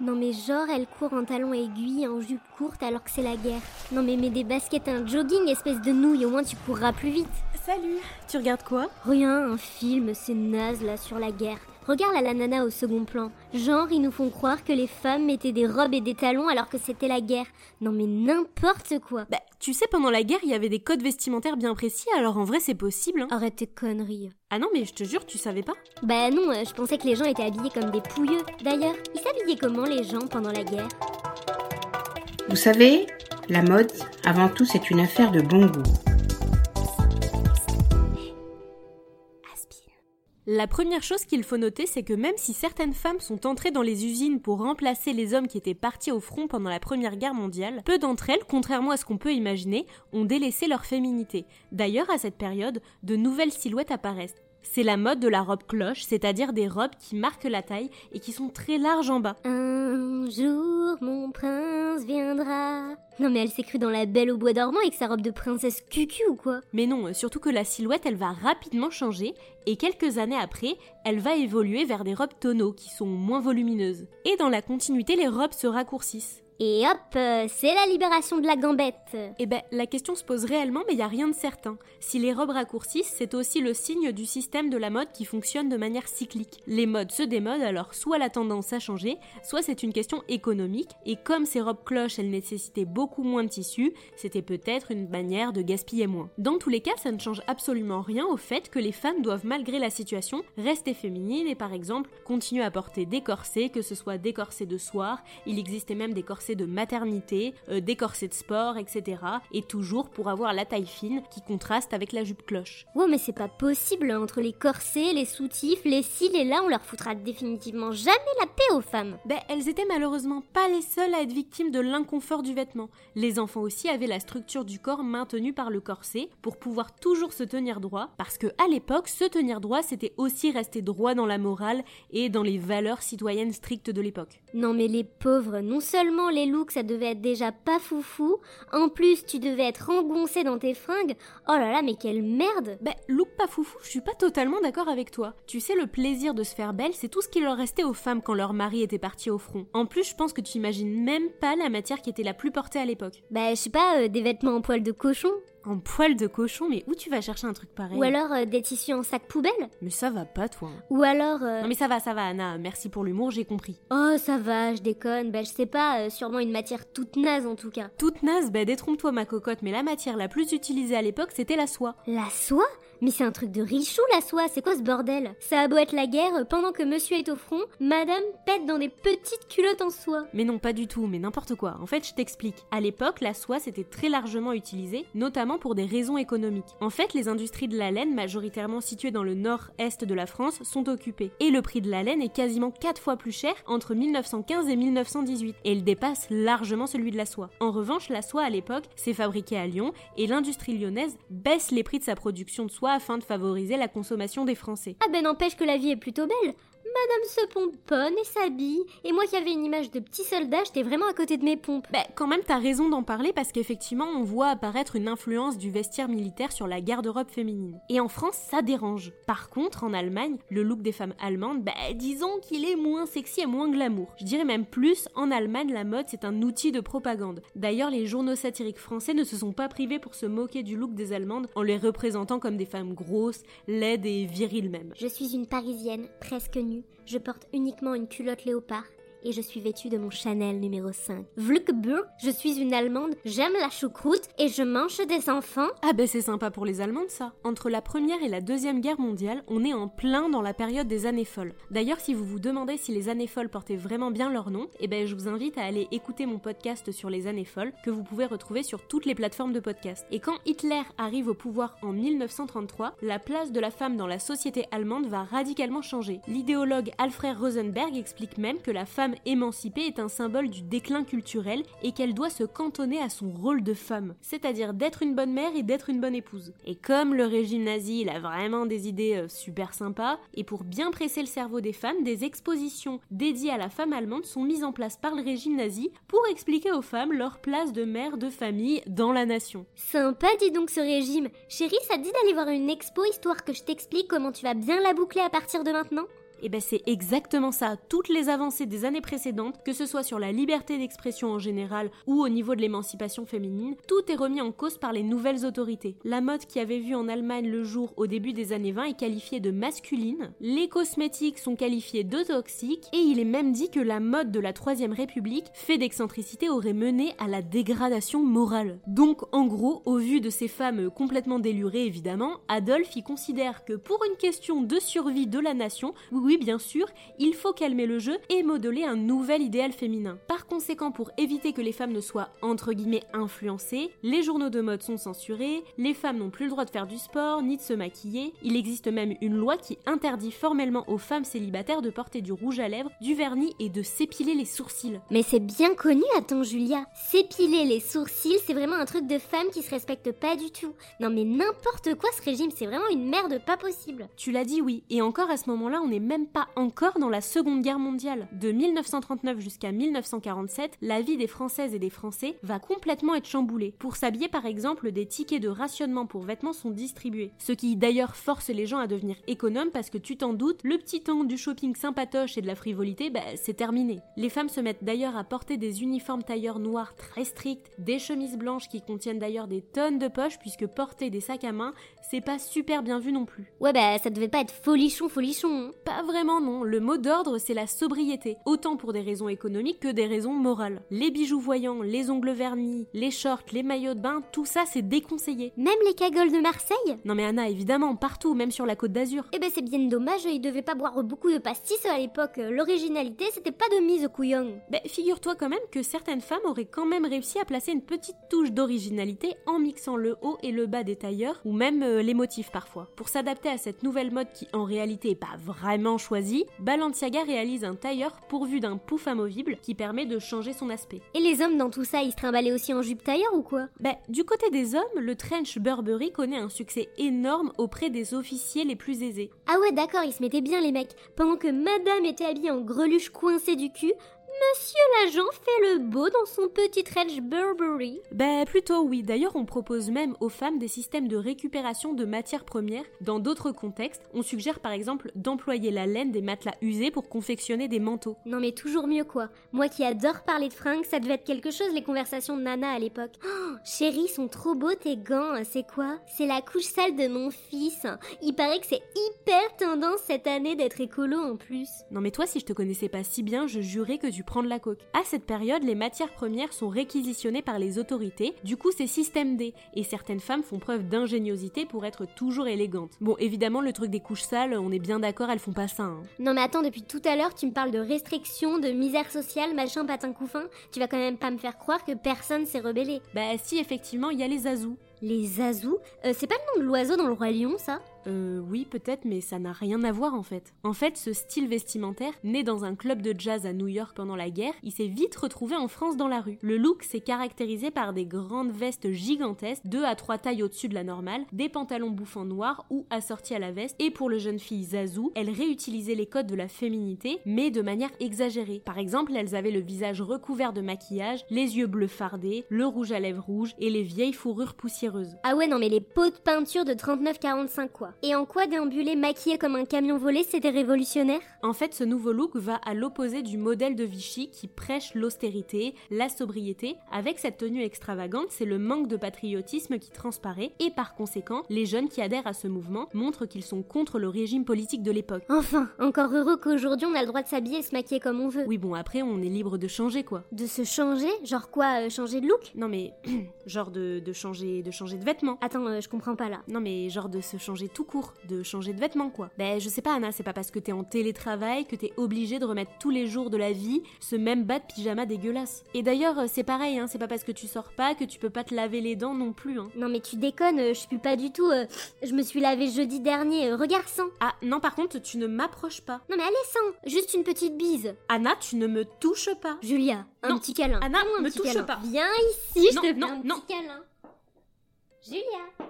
Non mais genre elle court en talons aiguilles, en jupe courte alors que c'est la guerre. Non mais mets des baskets, un jogging, espèce de nouille, au moins tu courras plus vite. Salut, tu regardes quoi? Rien, un film, c'est naze là sur la guerre. Regarde la nana au second plan. Genre, ils nous font croire que les femmes mettaient des robes et des talons alors que c'était la guerre. Non mais n'importe quoi. Bah, tu sais, pendant la guerre, il y avait des codes vestimentaires bien précis, alors en vrai, c'est possible. Hein. Arrête tes conneries. Ah non, mais je te jure, tu savais pas Bah non, euh, je pensais que les gens étaient habillés comme des pouilleux. D'ailleurs, ils s'habillaient comment les gens pendant la guerre? Vous savez, la mode, avant tout, c'est une affaire de bon goût. La première chose qu'il faut noter, c'est que même si certaines femmes sont entrées dans les usines pour remplacer les hommes qui étaient partis au front pendant la Première Guerre mondiale, peu d'entre elles, contrairement à ce qu'on peut imaginer, ont délaissé leur féminité. D'ailleurs, à cette période, de nouvelles silhouettes apparaissent. C'est la mode de la robe cloche, c'est-à-dire des robes qui marquent la taille et qui sont très larges en bas. Un jour, mon prince viendra. Non mais elle s'est crue dans la belle au bois dormant avec sa robe de princesse cucu ou quoi? Mais non, surtout que la silhouette, elle va rapidement changer et quelques années après, elle va évoluer vers des robes tonneaux qui sont moins volumineuses. Et dans la continuité, les robes se raccourcissent. Et hop, euh, c'est la libération de la gambette. Eh ben, la question se pose réellement, mais il n'y a rien de certain. Si les robes raccourcissent, c'est aussi le signe du système de la mode qui fonctionne de manière cyclique. Les modes se démodent, alors soit la tendance a changé, soit c'est une question économique, et comme ces robes cloches, elles nécessitaient beaucoup moins de tissu, c'était peut-être une manière de gaspiller moins. Dans tous les cas, ça ne change absolument rien au fait que les femmes doivent, malgré la situation, rester féminines et par exemple, continuer à porter des corsets, que ce soit des corsets de soir, il existait même des corsets de maternité, euh, des corsets de sport, etc. Et toujours pour avoir la taille fine qui contraste avec la jupe cloche. Ouais, mais c'est pas possible, entre les corsets, les soutifs, les cils et là, on leur foutra définitivement jamais la paix aux femmes. Ben, elles étaient malheureusement pas les seules à être victimes de l'inconfort du vêtement. Les enfants aussi avaient la structure du corps maintenue par le corset pour pouvoir toujours se tenir droit, parce que à l'époque, se tenir droit, c'était aussi rester droit dans la morale et dans les valeurs citoyennes strictes de l'époque. Non mais les pauvres, non seulement les looks ça devait être déjà pas foufou, en plus tu devais être engoncé dans tes fringues, oh là là mais quelle merde Bah look pas foufou, je suis pas totalement d'accord avec toi. Tu sais le plaisir de se faire belle, c'est tout ce qui leur restait aux femmes quand leur mari était parti au front. En plus je pense que tu imagines même pas la matière qui était la plus portée à l'époque. Bah je sais pas, euh, des vêtements en poil de cochon en poil de cochon, mais où tu vas chercher un truc pareil Ou alors euh, des tissus en sac poubelle Mais ça va pas, toi. Ou alors. euh, Non, mais ça va, ça va, Anna. Merci pour l'humour, j'ai compris. Oh, ça va, je déconne. Bah, je sais pas, euh, sûrement une matière toute naze en tout cas. Toute naze, bah détrompe-toi, ma cocotte, mais la matière la plus utilisée à l'époque, c'était la soie. La soie? Mais c'est un truc de richou la soie, c'est quoi ce bordel? Ça a beau être la guerre, pendant que monsieur est au front, madame pète dans des petites culottes en soie. Mais non, pas du tout, mais n'importe quoi. En fait, je t'explique. À l'époque, la soie, c'était très largement utilisée, notamment pour des raisons économiques. En fait, les industries de la laine, majoritairement situées dans le nord-est de la France, sont occupées. Et le prix de la laine est quasiment 4 fois plus cher entre 1915 et 1918, et il dépasse largement celui de la soie. En revanche, la soie à l'époque, c'est fabriqué à Lyon, et l'industrie lyonnaise baisse les prix de sa production de soie afin de favoriser la consommation des Français. Ah ben n'empêche que la vie est plutôt belle. Madame se pomponne et s'habille, et moi qui avais une image de petit soldat, j'étais vraiment à côté de mes pompes. Bah, quand même, t'as raison d'en parler parce qu'effectivement, on voit apparaître une influence du vestiaire militaire sur la garde-robe féminine. Et en France, ça dérange. Par contre, en Allemagne, le look des femmes allemandes, bah, disons qu'il est moins sexy et moins glamour. Je dirais même plus, en Allemagne, la mode, c'est un outil de propagande. D'ailleurs, les journaux satiriques français ne se sont pas privés pour se moquer du look des Allemandes en les représentant comme des femmes grosses, laides et viriles même. Je suis une Parisienne, presque nue. Je porte uniquement une culotte léopard et je suis vêtue de mon Chanel numéro 5. Vlukburg, je suis une Allemande, j'aime la choucroute et je mange des enfants. Ah ben c'est sympa pour les Allemandes ça. Entre la première et la deuxième guerre mondiale, on est en plein dans la période des années folles. D'ailleurs, si vous vous demandez si les années folles portaient vraiment bien leur nom, eh ben je vous invite à aller écouter mon podcast sur les années folles que vous pouvez retrouver sur toutes les plateformes de podcast. Et quand Hitler arrive au pouvoir en 1933, la place de la femme dans la société allemande va radicalement changer. L'idéologue Alfred Rosenberg explique même que la femme émancipée est un symbole du déclin culturel et qu'elle doit se cantonner à son rôle de femme, c'est-à-dire d'être une bonne mère et d'être une bonne épouse. Et comme le régime nazi, il a vraiment des idées euh, super sympas, et pour bien presser le cerveau des femmes, des expositions dédiées à la femme allemande sont mises en place par le régime nazi pour expliquer aux femmes leur place de mère de famille dans la nation. Sympa, dis donc ce régime. Chérie, ça te dit d'aller voir une expo histoire que je t'explique comment tu vas bien la boucler à partir de maintenant? Et ben c'est exactement ça. Toutes les avancées des années précédentes, que ce soit sur la liberté d'expression en général ou au niveau de l'émancipation féminine, tout est remis en cause par les nouvelles autorités. La mode qui avait vu en Allemagne le jour au début des années 20 est qualifiée de masculine, les cosmétiques sont qualifiés de toxiques, et il est même dit que la mode de la Troisième République, fait d'excentricité, aurait mené à la dégradation morale. Donc en gros, au vu de ces femmes complètement délurées évidemment, Adolphe y considère que pour une question de survie de la nation, oui oui bien sûr, il faut calmer le jeu et modeler un nouvel idéal féminin. Par conséquent, pour éviter que les femmes ne soient entre guillemets influencées, les journaux de mode sont censurés, les femmes n'ont plus le droit de faire du sport ni de se maquiller, il existe même une loi qui interdit formellement aux femmes célibataires de porter du rouge à lèvres, du vernis et de s'épiler les sourcils. Mais c'est bien connu, attends Julia. S'épiler les sourcils, c'est vraiment un truc de femme qui se respecte pas du tout. Non mais n'importe quoi ce régime, c'est vraiment une merde pas possible. Tu l'as dit oui, et encore à ce moment-là, on n'est même pas encore dans la Seconde Guerre mondiale. De 1939 jusqu'à 1947, la vie des Françaises et des Français va complètement être chamboulée. Pour s'habiller par exemple, des tickets de rationnement pour vêtements sont distribués. Ce qui d'ailleurs force les gens à devenir économes parce que tu t'en doutes, le petit temps du shopping sympatoche et de la frivolité, bah, c'est terminé. Les femmes se mettent d'ailleurs à porter des uniformes tailleurs noirs très stricts, des chemises blanches qui contiennent d'ailleurs des tonnes de poches puisque porter des sacs à main, c'est pas super bien vu non plus. Ouais bah ça devait pas être folichon folichon. hein. Pas vraiment non, le mot d'ordre c'est la sobriété, autant pour des raisons économiques que des raisons morales. Les bijoux voyants, les ongles vernis, les shorts, les maillots de bain, tout ça c'est déconseillé. Même les cagoles de Marseille? Non mais Anna, évidemment, partout, même sur la côte d'Azur. Eh ben c'est bien dommage, ils devaient pas boire beaucoup de pastis à l'époque. L'originalité c'était pas de mise au couillon. Ben, figure-toi quand même que certaines femmes auraient quand même réussi à placer une petite touche d'originalité en mixant le haut et le bas des tailleurs, ou même euh, les motifs parfois. Pour s'adapter à cette nouvelle mode qui en réalité est pas vraiment choisie, Balenciaga réalise un tailleur pourvu d'un pouf amovible qui permet de changer son aspect. Et les hommes dans tout ça, ils se trimballaient aussi en jupe tailleur ou quoi? Ben, du côté des hommes, le trench Burberry connaît un succès énorme auprès des officiers les plus aisés. Ah ouais d'accord, ils se mettaient bien les mecs. Pendant que madame était habillée en greluche coincée du cul, monsieur l'agent fait le beau dans son petit trench Burberry. Ben plutôt oui, d'ailleurs on propose même aux femmes des systèmes de récupération de matières premières. Dans d'autres contextes, on suggère par exemple d'employer la laine des matelas usés pour confectionner des manteaux. Non mais toujours mieux quoi. Moi qui adore parler de fringues, ça devait être quelque chose les conversations de Nana à l'époque. Oh, chérie, sont trop beaux tes gants, c'est quoi? C'est la couche sale de mon fils. Il paraît que c'est hyper tendance cette année d'être écolo en plus. Non mais toi si je te connaissais pas si bien, je jurais que tu prends de la coke. À cette période, les matières premières sont réquisitionnées par les autorités, du coup c'est système D, et certaines femmes font preuve d'ingéniosité pour être toujours élégantes. Bon évidemment le truc des couches sales, on est bien d'accord, elles font pas ça. hein. Non mais attends, depuis tout à l'heure tu me parles de restrictions, de misère sociale, machin patin couffin. Tu vas quand même pas me faire croire que personne s'est rebellé. Bah si effectivement il y a les azous. Les azous? Euh, C'est pas le nom de l'oiseau dans le roi lion ça? Euh, oui, peut-être, mais ça n'a rien à voir en fait. En fait, ce style vestimentaire, né dans un club de jazz à New York pendant la guerre, il s'est vite retrouvé en France dans la rue. Le look s'est caractérisé par des grandes vestes gigantesques, 2 à 3 tailles au-dessus de la normale, des pantalons bouffants noirs ou assortis à la veste, et pour le jeune fille Zazou, elle réutilisait les codes de la féminité, mais de manière exagérée. Par exemple, elles avaient le visage recouvert de maquillage, les yeux bleus fardés, le rouge à lèvres rouge et les vieilles fourrures poussiéreuses. Ah ouais non mais les pots de peinture de 39-45 quoi. Et en quoi déambuler maquillé comme un camion volé c'était révolutionnaire En fait, ce nouveau look va à l'opposé du modèle de Vichy qui prêche l'austérité, la sobriété. Avec cette tenue extravagante, c'est le manque de patriotisme qui transparaît et par conséquent, les jeunes qui adhèrent à ce mouvement montrent qu'ils sont contre le régime politique de l'époque. Enfin, encore heureux qu'aujourd'hui on a le droit de s'habiller et se maquiller comme on veut. Oui bon, après on est libre de changer quoi. De se changer? Genre quoi euh, Changer de look? Non mais genre de, de changer de changer de vêtements. Attends, euh, je comprends pas là. Non mais genre de se changer tout court, de changer de vêtements quoi. Ben je sais pas Anna, c'est pas parce que t'es en télétravail que t'es obligé de remettre tous les jours de la vie ce même bas de pyjama dégueulasse. Et d'ailleurs euh, c'est pareil, hein, c'est pas parce que tu sors pas que tu peux pas te laver les dents non plus. Hein. Non mais tu déconnes, euh, je pue pas du tout. euh, je me suis lavé jeudi dernier, euh, regarde sans. Ah non par contre tu ne m'approches pas. Non mais allez sans, juste une petite bise. Anna tu ne me touches pas. Julia, un Non, petit câlin. Anna, Fais-moi un me petit touche câlin. pas. Viens ici, je Non, te fais non, un non. petit câlin. Julia.